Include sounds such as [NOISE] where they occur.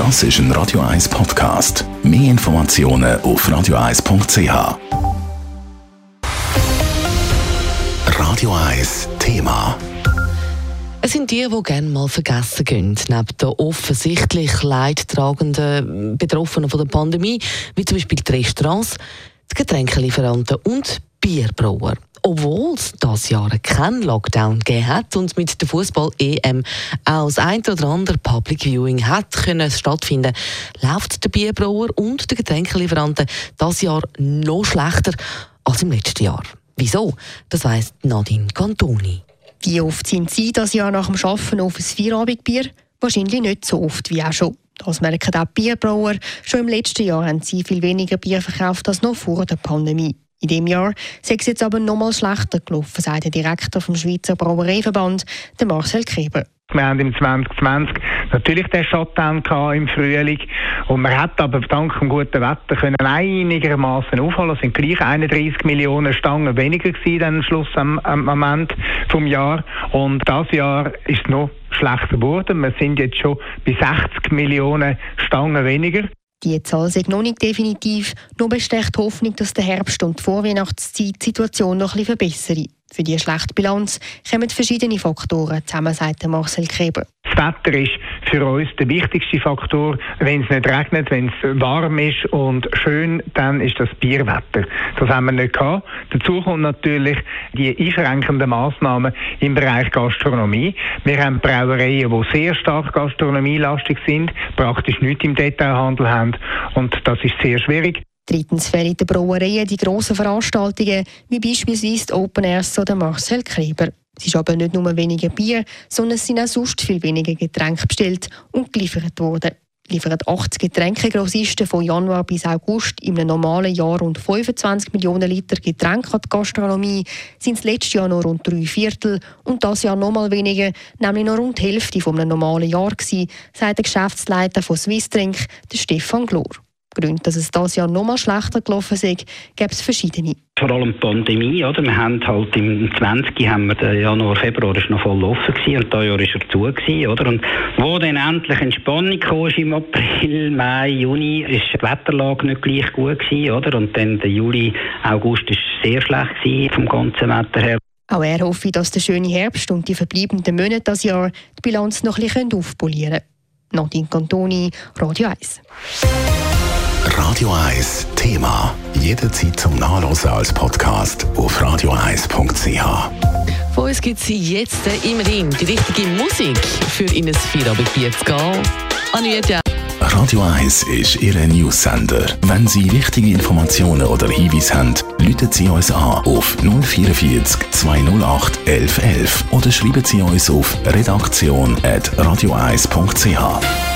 Das ist ein Radio 1 Podcast. Mehr Informationen auf radio1.ch. Radio 1 Thema. Es sind die, die gerne mal vergessen gehen, neben den offensichtlich leidtragenden Betroffenen von der Pandemie, wie zum Beispiel die Restaurants, die Getränkelieferanten und Bierbrauer. Obwohl es dieses Jahr keinen Lockdown gegeben hat und mit der Fußball-EM auch das ein oder andere Public Viewing hat können stattfinden, läuft der Bierbrauer und der Getränkelieferanten dieses Jahr noch schlechter als im letzten Jahr. Wieso? Das weiss Nadine Cantoni. Wie oft sind Sie das Jahr nach dem Arbeiten auf ein Feierabendbier? Wahrscheinlich nicht so oft wie auch schon. Das merken auch die Bierbrauer. Schon im letzten Jahr haben sie viel weniger Bier verkauft als noch vor der Pandemie. In diesem Jahr sei es jetzt aber noch mal schlechter gelaufen, sagt der Direktor vom Schweizer Brauereiverband, Marcel Kreber. Wir haben im 2020 natürlich den Shutdown im Frühling und man hat aber dank dem guten Wetter können einigermaßen aufholen. Es sind gleich 31 Millionen Stangen weniger gewesen am Schluss am, am Moment vom Jahr und das Jahr ist noch schlechter geworden. Wir sind jetzt schon bei 60 Millionen Stangen weniger. Die Zahl ist noch nicht definitiv, nur besteht Hoffnung, dass der Herbst und die Vorweihnachtszeit die Situation noch ein verbessern. Für diese schlechte Bilanz kommen verschiedene Faktoren zusammen, sagt Marcel Kreber. Das Wetter ist für uns der wichtigste Faktor. Wenn es nicht regnet, wenn es warm ist und schön, dann ist das Bierwetter. Das haben wir nicht gehabt. Dazu kommt natürlich die einschränkenden Massnahmen im Bereich Gastronomie. Wir haben Brauereien, die sehr stark gastronomielastig sind, praktisch nichts im Detailhandel haben und das ist sehr schwierig. Drittens fehlen den Brauereien die grossen Veranstaltungen, wie beispielsweise die Open Airs oder Marcel Kleber. Es ist aber nicht nur weniger Bier, sondern es sind auch sonst viel weniger Getränke bestellt und geliefert worden. Liefern 80 Getränkegrossisten von Januar bis August im normalen Jahr rund 25 Millionen Liter Getränke an die Gastronomie, sind es letztes Jahr noch rund drei Viertel und das Jahr noch mal weniger, nämlich noch rund die Hälfte vom normalen Jahr gewesen, sagt der Geschäftsleiter von Swissdrink, Stefan Glor. Gründe, dass es dieses Jahr noch mal schlechter gelaufen ist, gibt es verschiedene. Vor allem die Pandemie, oder? Wir haben halt im 20. haben wir den Januar, Februar ist noch voll offen gewesen und dieses Jahr ist er zu gewesen, oder? Und wo dann endlich Entspannung kam im April, [LAUGHS] Mai, Juni, ist die Wetterlage nicht gleich gut gewesen, oder? Und dann der Juli, August ist sehr schlecht gewesen vom ganzen Wetter her. Auch er hoffe, dass der schöne Herbst und die verbleibenden Monate dieses Jahr die Bilanz noch ein bisschen aufpolieren können. Nadine Cantoni, Radio 1. Radio 1 Thema. Jederzeit zum Nachlesen als Podcast auf radio1.ch. Von uns gibt es jetzt immerhin die richtige Musik für in ein Feierabendbier zu gehen. Radio 1 ist Ihr News-Sender. Wenn Sie wichtige Informationen oder Hinweise haben, rufen Sie uns an auf 044 208 1111 oder schreiben Sie uns auf redaktion.radio1.ch.